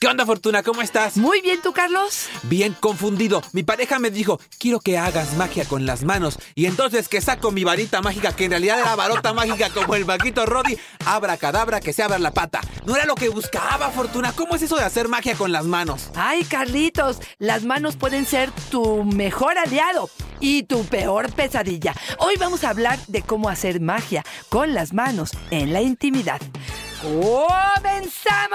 ¿Qué onda, Fortuna? ¿Cómo estás? Muy bien, ¿tú, Carlos? Bien confundido. Mi pareja me dijo, quiero que hagas magia con las manos. Y entonces que saco mi varita mágica, que en realidad era varota mágica como el vaquito Roddy. Abra cadabra, que se abra la pata. No era lo que buscaba, Fortuna. ¿Cómo es eso de hacer magia con las manos? Ay, Carlitos, las manos pueden ser tu mejor aliado y tu peor pesadilla. Hoy vamos a hablar de cómo hacer magia con las manos en la intimidad. ¡Comenzamos!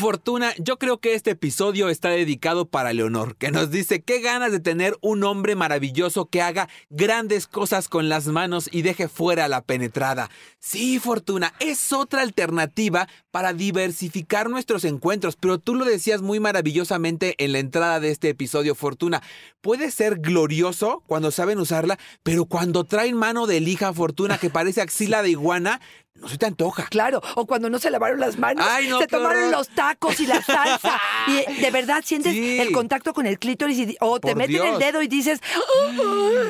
Fortuna, yo creo que este episodio está dedicado para Leonor, que nos dice qué ganas de tener un hombre maravilloso que haga grandes cosas con las manos y deje fuera la penetrada. Sí, Fortuna, es otra alternativa para diversificar nuestros encuentros, pero tú lo decías muy maravillosamente en la entrada de este episodio, Fortuna. Puede ser glorioso cuando saben usarla, pero cuando traen mano de lija, Fortuna, que parece axila de iguana, no se te antoja. Claro, o cuando no se lavaron las manos, Ay, no, se tomaron horror. los tacos y la salsa. y de verdad sientes Sí. el contacto con el clítoris y, o te meten el dedo y dices,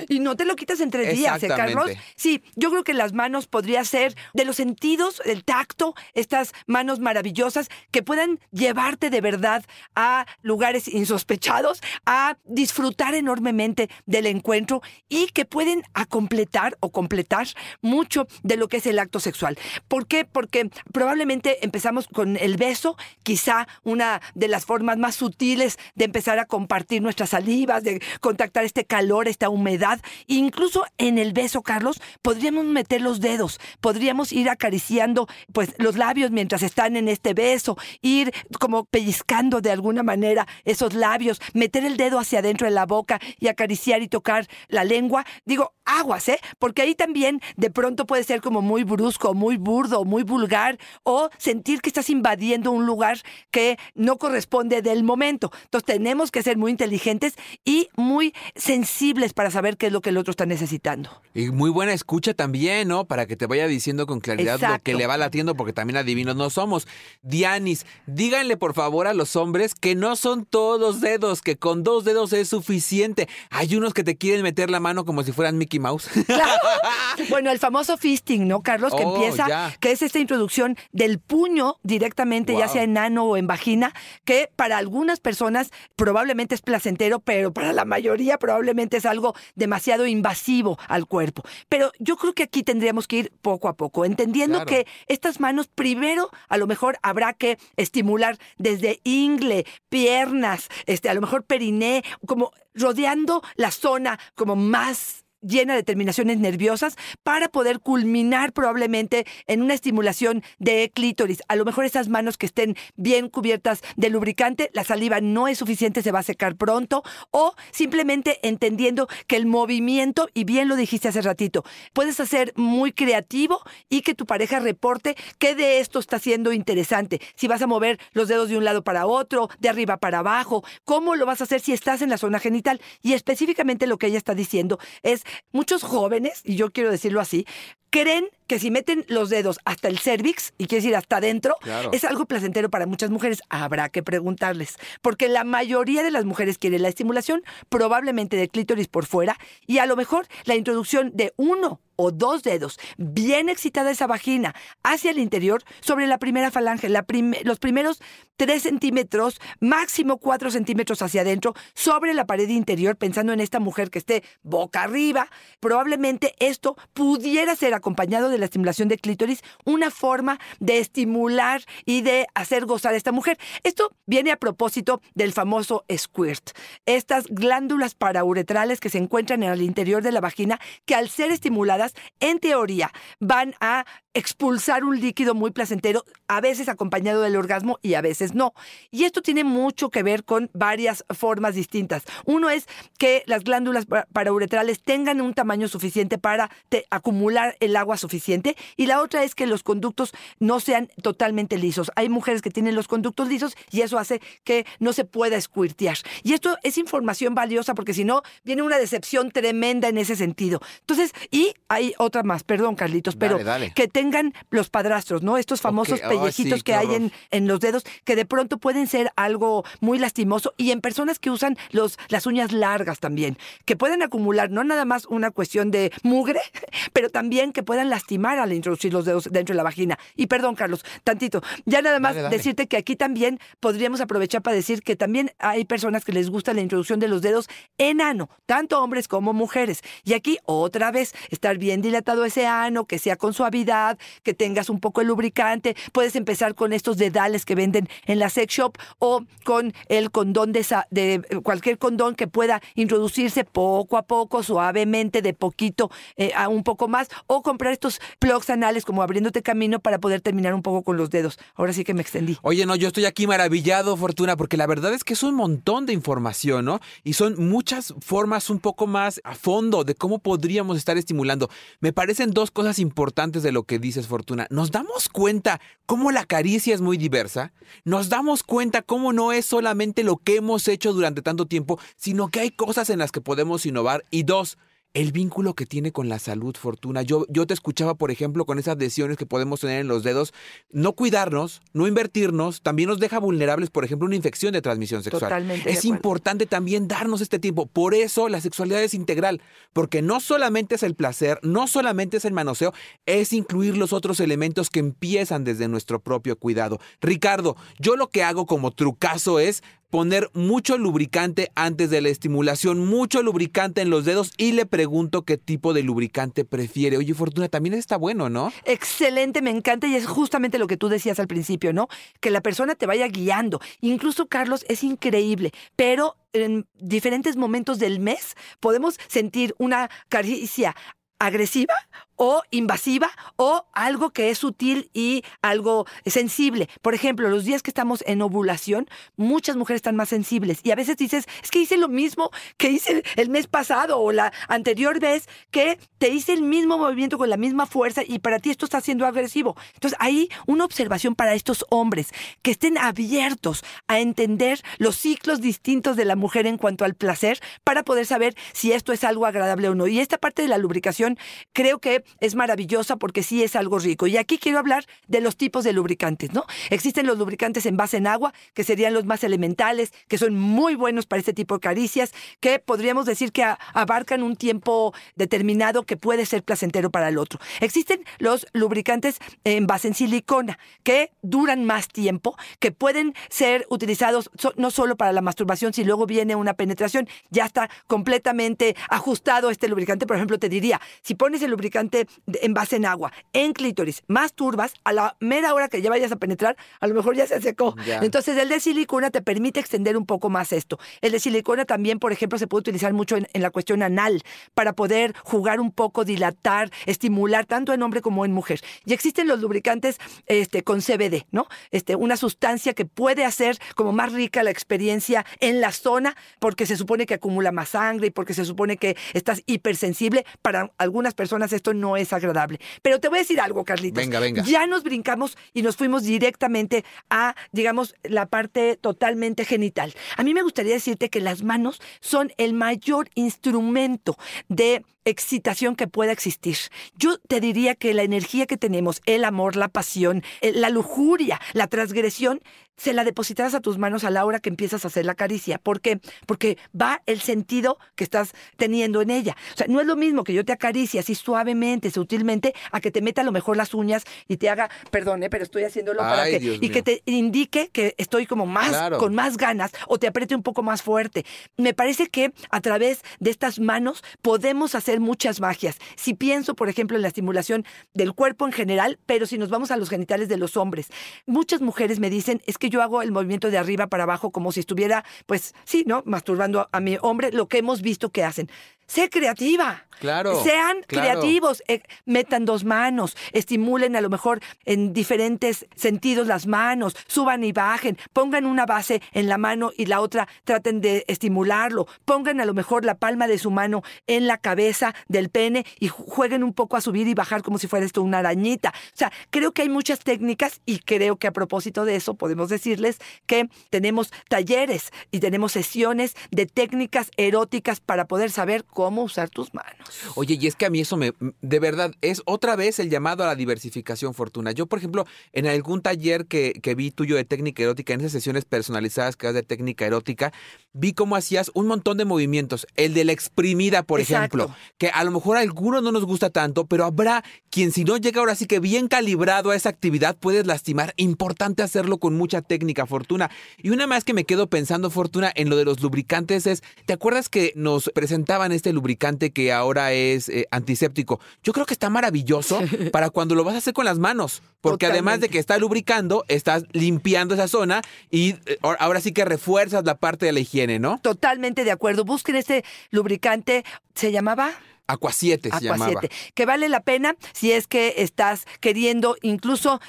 y no te lo quitas en tres días, ¿eh, Carlos? Sí, yo creo que las manos podría ser de los sentidos, el tacto, estas manos maravillosas que puedan llevarte de verdad a lugares insospechados, a disfrutar enormemente del encuentro y que pueden acompletar o completar mucho de lo que es el acto sexual. ¿Por qué? Porque probablemente empezamos con el beso, quizá una de las formas más sutiles de empezar a compartir nuestras salivas, de contactar este calor, esta humedad. Incluso en el beso, Carlos, podríamos meter los dedos, podríamos ir acariciando pues los labios mientras están en este beso, ir como pellizcando de alguna manera esos labios, meter el dedo hacia adentro de la boca y acariciar y tocar la lengua. Digo, aguas, ¿eh? Porque ahí también de pronto puede ser como muy brusco, muy burdo, muy vulgar, o sentir que estás invadiendo un lugar que no corresponde del momento. Entonces tenemos que ser muy inteligentes y muy sensibles para saber qué es lo que el otro está necesitando. Y muy buena escucha también, ¿no? Para que te vaya diciendo con claridad lo que le va latiendo, porque también adivinos no somos. Dianis, díganle por favor a los hombres que no son todos dedos, que con dos dedos es suficiente. Hay unos que te quieren meter la mano como si fueran Mickey Mouse. Bueno, el famoso fisting, ¿no, Carlos? Que Oh, empieza, ya. que es esta introducción del puño directamente, ya sea en ano o en vagina, que para algunas personas probablemente es placentero, pero para la mayoría probablemente es algo demasiado invasivo al cuerpo. Pero yo creo que aquí tendríamos que ir poco a poco, entendiendo Claro. que estas manos primero a lo mejor habrá que estimular desde ingle, piernas, este, a lo mejor periné, como rodeando la zona como más llena de terminaciones nerviosas para poder culminar probablemente en una estimulación de clítoris. A lo mejor esas manos que estén bien cubiertas de lubricante, la saliva no es suficiente, se va a secar pronto, o simplemente entendiendo que el movimiento, y bien lo dijiste hace ratito, puedes hacer muy creativo y que tu pareja reporte qué de esto está siendo interesante. Si vas a mover los dedos de un lado para otro, de arriba para abajo, cómo lo vas a hacer si estás en la zona genital. Y específicamente lo que ella está diciendo es, muchos jóvenes, y yo quiero decirlo así, creen que si meten los dedos hasta el cervix, y quiere decir hasta adentro, Claro. es algo placentero para muchas mujeres. Habrá que preguntarles, porque la mayoría de las mujeres quieren la estimulación probablemente del clítoris por fuera y a lo mejor la introducción de uno o dos dedos, bien excitada esa vagina, hacia el interior, sobre la primera falange, los primeros tres centímetros, máximo cuatro centímetros hacia adentro, sobre la pared interior, pensando en esta mujer que esté boca arriba. Probablemente esto pudiera ser acompañado de la estimulación de clítoris, una forma de estimular y de hacer gozar a esta mujer. Esto viene a propósito del famoso squirt, estas glándulas parauretrales que se encuentran en el interior de la vagina, que al ser estimuladas, en teoría, van a expulsar un líquido muy placentero, a veces acompañado del orgasmo y a veces no. Y esto tiene mucho que ver con varias formas distintas. Uno es que las glándulas pa- parauretrales tengan un tamaño suficiente para te- acumular el agua suficiente y la otra es que los conductos no sean totalmente lisos. Hay mujeres que tienen los conductos lisos y eso hace que no se pueda squirtear. Y esto es información valiosa porque si no viene una decepción tremenda en ese sentido. Entonces, y hay otra más, perdón Carlitos, pero Dale, que tengan los padrastros, ¿no? Estos famosos Ok, oh, pellejitos sí, que hay en, en los dedos que de pronto pueden ser algo muy lastimoso y en personas que usan los, las uñas largas también, que pueden acumular no nada más una cuestión de mugre, pero también que puedan lastimar al introducir los dedos dentro de la vagina. Y perdón, Carlos, tantito. Ya nada más Dale, dale. decirte que aquí también podríamos aprovechar para decir que también hay personas que les gusta la introducción de los dedos en ano, tanto hombres como mujeres. Y aquí otra vez, estar bien dilatado ese ano, que sea con suavidad, que tengas un poco de lubricante. Puedes empezar con estos dedales que venden en la sex shop o con el condón de, eh, cualquier condón que pueda introducirse poco a poco, suavemente, de poquito eh, a un poco más, o comprar estos plugs anales como abriéndote camino para poder terminar un poco con los dedos. Ahora sí que me extendí. Oye, no, yo estoy aquí maravillado, Fortuna, porque la verdad es que es un montón de información, ¿no? Y son muchas formas un poco más a fondo de cómo podríamos estar estimulando. Me parecen dos cosas importantes de lo que dices, Fortuna. Nos damos cuenta cómo la caricia es muy diversa. Nos damos cuenta cómo no es solamente lo que hemos hecho durante tanto tiempo, sino que hay cosas en las que podemos innovar. Y dos, el vínculo que tiene con la salud, Fortuna. Yo, yo te escuchaba, por ejemplo, con esas lesiones que podemos tener en los dedos. No cuidarnos, no invertirnos, también nos deja vulnerables, por ejemplo, una infección de transmisión sexual. Totalmente es importante también darnos este tiempo. Por eso la sexualidad es integral, porque no solamente es el placer, no solamente es el manoseo, es incluir los otros elementos que empiezan desde nuestro propio cuidado. Ricardo, yo lo que hago como trucazo es poner mucho lubricante antes de la estimulación, mucho lubricante en los dedos y le pregunto qué tipo de lubricante prefiere. Oye, Fortuna, también está bueno, ¿no? Excelente, me encanta y es justamente lo que tú decías al principio, ¿no? Que la persona te vaya guiando. Incluso, Carlos, es increíble, pero en diferentes momentos del mes podemos sentir una caricia agresiva o invasiva o algo que es sutil y algo sensible. Por ejemplo, los días que estamos en ovulación, muchas mujeres están más sensibles y a veces dices, es que hice lo mismo que hice el mes pasado o la anterior vez que te hice el mismo movimiento con la misma fuerza y para ti esto está siendo agresivo. Entonces, ahí una observación para estos hombres que estén abiertos a entender los ciclos distintos de la mujer en cuanto al placer para poder saber si esto es algo agradable o no. Y esta parte de la lubricación creo que es maravillosa porque sí es algo rico. Y aquí quiero hablar de los tipos de lubricantes, ¿no? Existen los lubricantes en base en agua, que serían los más elementales, que son muy buenos para este tipo de caricias, que podríamos decir que abarcan un tiempo determinado que puede ser placentero para el otro. Existen los lubricantes en base en silicona, que duran más tiempo, que pueden ser utilizados no solo para la masturbación, si luego viene una penetración, ya está completamente ajustado este lubricante. Por ejemplo, te diría, si pones el lubricante en base en agua, en clítoris, masturbas, a la mera hora que ya vayas a penetrar, a lo mejor ya se secó. Ya. Entonces, el de silicona te permite extender un poco más esto. El de silicona también, por ejemplo, se puede utilizar mucho en, en la cuestión anal para poder jugar un poco, dilatar, estimular tanto en hombre como en mujer. Y existen los lubricantes este, con CBD, ¿no? Este, una sustancia que puede hacer como más rica la experiencia en la zona porque se supone que acumula más sangre y porque se supone que estás hipersensible. Para algunas personas esto no es agradable. Pero te voy a decir algo, Carlitos. Venga, venga. Ya nos brincamos y nos fuimos directamente a, digamos, la parte totalmente genital. A mí me gustaría decirte que las manos son el mayor instrumento de excitación que pueda existir. Yo te diría que la energía que tenemos, el amor, la pasión, eh, la lujuria, la transgresión, se la depositarás a tus manos a la hora que empiezas a hacer la caricia. ¿Por qué? Porque va el sentido que estás teniendo en ella. O sea, no es lo mismo que yo te acaricie así suavemente, sutilmente, a que te meta a lo mejor las uñas y te haga, perdone, pero estoy haciéndolo para que... Dios y mío. que te indique que estoy como más, Claro. con más ganas o te apriete un poco más fuerte. Me parece que a través de estas manos podemos hacer muchas magias. Si pienso, por ejemplo, en la estimulación del cuerpo en general, pero si nos vamos a los genitales de los hombres, muchas mujeres me dicen, es que yo hago el movimiento de arriba para abajo como si estuviera, pues sí, ¿no? Masturbando a mi hombre, lo que hemos visto que hacen. Sé creativa. Claro, Sean claro. creativos, eh, metan dos manos, estimulen a lo mejor en diferentes sentidos las manos, suban y bajen, pongan una base en la mano y la otra traten de estimularlo, pongan a lo mejor la palma de su mano en la cabeza del pene y ju- jueguen un poco a subir y bajar como si fuera esto una arañita. O sea, creo que hay muchas técnicas y creo que a propósito de eso podemos decirles que tenemos talleres y tenemos sesiones de técnicas eróticas para poder saber cómo usar tus manos. Oye, y es que a mí eso me, de verdad, es otra vez el llamado a la diversificación, Fortuna. Yo, por ejemplo, en algún taller que, que vi tuyo de técnica erótica, en esas sesiones personalizadas que das de técnica erótica, vi cómo hacías un montón de movimientos. El de la exprimida, por Exacto. ejemplo, que a lo mejor a algunos no nos gusta tanto, pero habrá quien si no llega ahora sí que bien calibrado a esa actividad puedes lastimar. Importante hacerlo con mucha técnica, Fortuna. Y una más que me quedo pensando, Fortuna, en lo de los lubricantes es, ¿te acuerdas que nos presentaban este lubricante que ahora es eh, antiséptico? Yo creo que está maravilloso para cuando lo vas a hacer con las manos, porque además de que está lubricando, estás limpiando esa zona y eh, ahora sí que refuerzas la parte de la higiene, ¿no? Totalmente de acuerdo. Busquen este lubricante. ¿Se llamaba? Aqua 7 se Aqua llamaba. 7, que vale la pena si es que estás queriendo incluso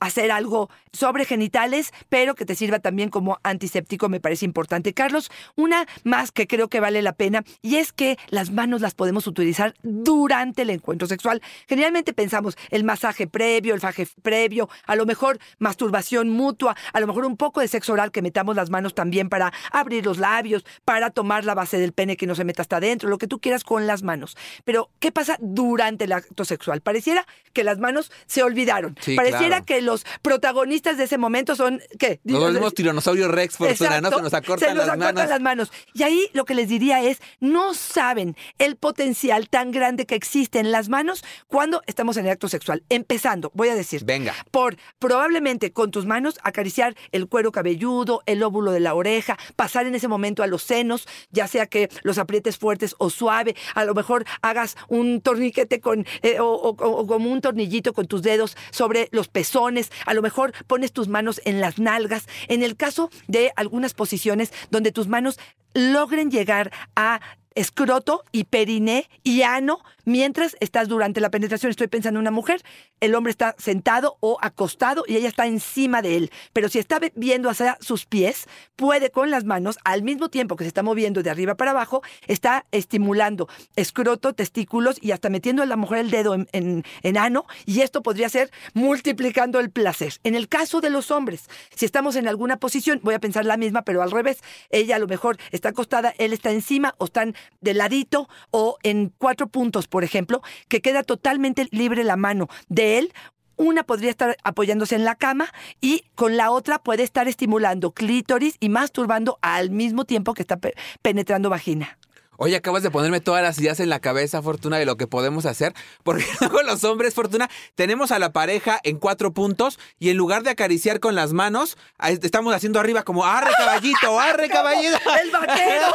hacer algo sobre genitales, pero que te sirva también como antiséptico, me parece importante. Carlos, una más que creo que vale la pena, y es que las manos las podemos utilizar durante el encuentro sexual. Generalmente pensamos el masaje previo, el faje previo, a lo mejor masturbación mutua, a lo mejor un poco de sexo oral que metamos las manos también para abrir los labios, para tomar la base del pene que no se meta hasta adentro, lo que tú quieras con las manos. Pero, ¿qué pasa durante el acto sexual? Pareciera que las manos se olvidaron. Sí, Pareciera claro. Que los protagonistas de ese momento son, ¿qué? Nos volvemos tiranosaurio Rex, Fortuna, ¿no? Exacto. Se nos acortan Se nos las acortan manos. las manos. Y ahí lo que les diría es, no saben el potencial tan grande que existe en las manos cuando estamos en el acto sexual. Empezando, voy a decir, Venga. por probablemente con tus manos acariciar el cuero cabelludo, el óvulo de la oreja, pasar en ese momento a los senos, ya sea que los aprietes fuertes o suave, a lo mejor hagas un torniquete con eh, o, o- o como un tornillito con tus dedos sobre los pezones, a lo mejor pones tus manos en las nalgas. En el caso de algunas posiciones donde tus manos logren llegar a escroto y periné y ano mientras estás durante la penetración. Estoy pensando en una mujer, el hombre está sentado o acostado y ella está encima de él. Pero si está viendo hacia sus pies, puede con las manos, al mismo tiempo que se está moviendo de arriba para abajo, está estimulando escroto, testículos y hasta metiendo a la mujer el dedo en ano. Y esto podría ser multiplicando el placer. En el caso de los hombres, si estamos en alguna posición, voy a pensar la misma, pero al revés. Ella a lo mejor está acostada, él está encima o están de ladito o en cuatro puntos, por ejemplo, que queda totalmente libre la mano de él. Una podría estar apoyándose en la cama y con la otra puede estar estimulando clítoris y masturbando al mismo tiempo que está pe- penetrando vagina. Oye, acabas de ponerme todas las ideas en la cabeza, Fortuna, de lo que podemos hacer. Porque luego los hombres, Fortuna, tenemos a la pareja en cuatro puntos y en lugar de acariciar con las manos, estamos haciendo arriba como arre caballito, arre caballito. ¡El vaquero!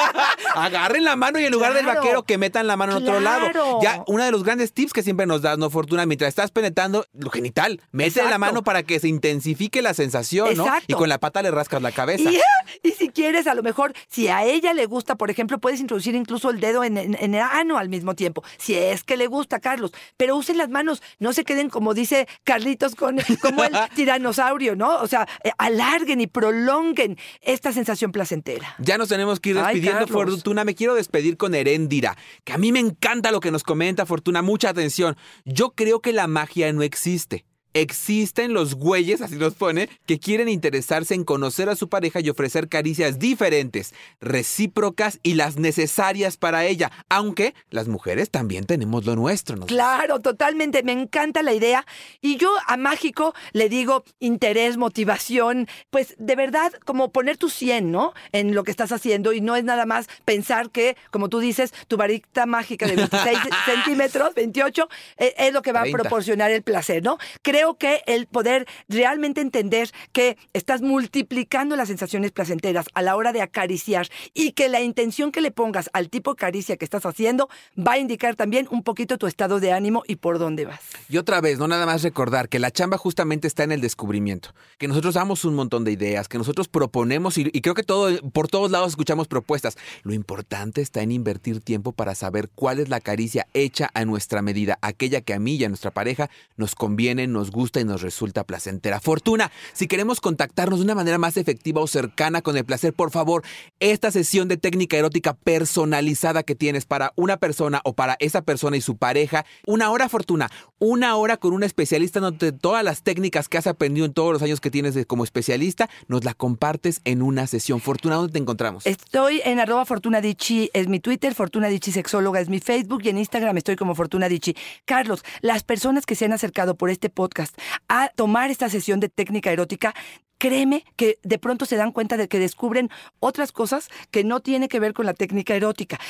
Agarren la mano y en lugar del vaquero que metan la mano en otro lado. Ya, uno de los grandes tips que siempre nos das, ¿no, Fortuna? Mientras estás penetrando lo genital, mete la mano para que se intensifique la sensación, ¿no? Exacto. Y con la pata le rascas la cabeza. Y, y si quieres, a lo mejor, si a ella le gusta, por ejemplo, puedes introducir incluso el dedo en, en- en el ano al mismo tiempo. Si es que le gusta, Carlos. Pero usen las manos, no se queden, como dice Carlitos, con, como el tiranosaurio, ¿no? O sea, eh, alarguen y prolonguen esta sensación placentera. Ya nos tenemos que ir despidiendo. Fortuna. Me quiero despedir con Heréndira, que a mí me encanta lo que nos comenta, Fortuna. Mucha atención. Yo creo que la magia no existe. Existen los güeyes, así nos pone, que quieren interesarse en conocer a su pareja y ofrecer caricias diferentes, recíprocas y las necesarias para ella. Aunque las mujeres también tenemos lo nuestro. ¿no? Claro, totalmente. Me encanta la idea. Y yo a Mágico le digo interés, motivación, pues de verdad como poner tu 100, ¿no? En lo que estás haciendo y no es nada más pensar que, como tú dices, tu varita mágica de 26 centímetros, 28, eh, es lo que va a 30. proporcionar el placer, ¿no? Creo que el poder realmente entender que estás multiplicando las sensaciones placenteras a la hora de acariciar y que la intención que le pongas al tipo de caricia que estás haciendo va a indicar también un poquito tu estado de ánimo y por dónde vas. Y otra vez, no nada más recordar que la chamba justamente está en el descubrimiento, que nosotros damos un montón de ideas, que nosotros proponemos y, y creo que todo, por todos lados escuchamos propuestas. Lo importante está en invertir tiempo para saber cuál es la caricia hecha a nuestra medida, aquella que a mí y a nuestra pareja nos conviene, nos gusta y nos resulta placentera. Fortuna, si queremos contactarnos de una manera más efectiva o cercana con el placer, por favor, esta sesión de técnica erótica personalizada que tienes para una persona o para esa persona y su pareja, una hora Fortuna, una hora con un especialista donde todas las técnicas que has aprendido en todos los años que tienes como especialista, nos la compartes en una sesión. Fortuna, ¿dónde te encontramos? Estoy en arroba Fortuna es mi Twitter, Fortuna Dicci Sexóloga es mi Facebook y en Instagram estoy como Fortuna Dicci. Carlos, las personas que se han acercado por este podcast a tomar esta sesión de técnica erótica, créeme que de pronto se dan cuenta de que descubren otras cosas que no tienen que ver con la técnica erótica.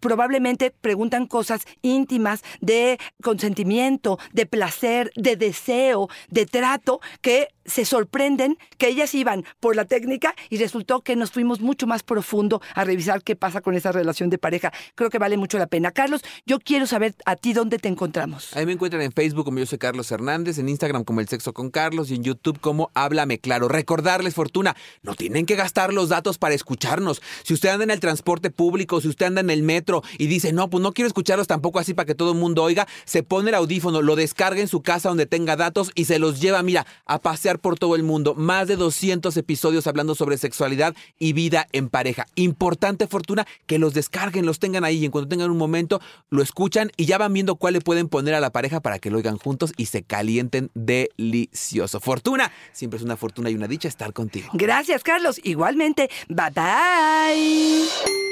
Probablemente preguntan cosas íntimas de consentimiento, de placer, de deseo, de trato, que se sorprenden que ellas iban por la técnica y resultó que nos fuimos mucho más profundo a revisar qué pasa con esa relación de pareja. Creo que vale mucho la pena. Carlos, yo quiero saber a ti dónde te encontramos. Ahí me encuentran en Facebook como yo soy Carlos Hernández, en Instagram como El Sexo con Carlos y en YouTube como Háblame Claro. Recordarles, Fortuna, no tienen que gastar los datos para escucharnos. Si usted anda en el transporte público, si usted anda en el metro y dice, no, pues no quiero escucharlos tampoco así para que todo el mundo oiga, se pone el audífono, lo descarga en su casa donde tenga datos y se los lleva, mira, a pasear por todo el mundo. Más de 200 episodios hablando sobre sexualidad y vida en pareja. Importante, Fortuna, que los descarguen, los tengan ahí y en cuanto tengan un momento, lo escuchan y ya van viendo cuál le pueden poner a la pareja para que lo oigan juntos y se calienten delicioso. Fortuna, siempre es una fortuna y una dicha estar contigo. Gracias, Carlos. Igualmente. Bye bye.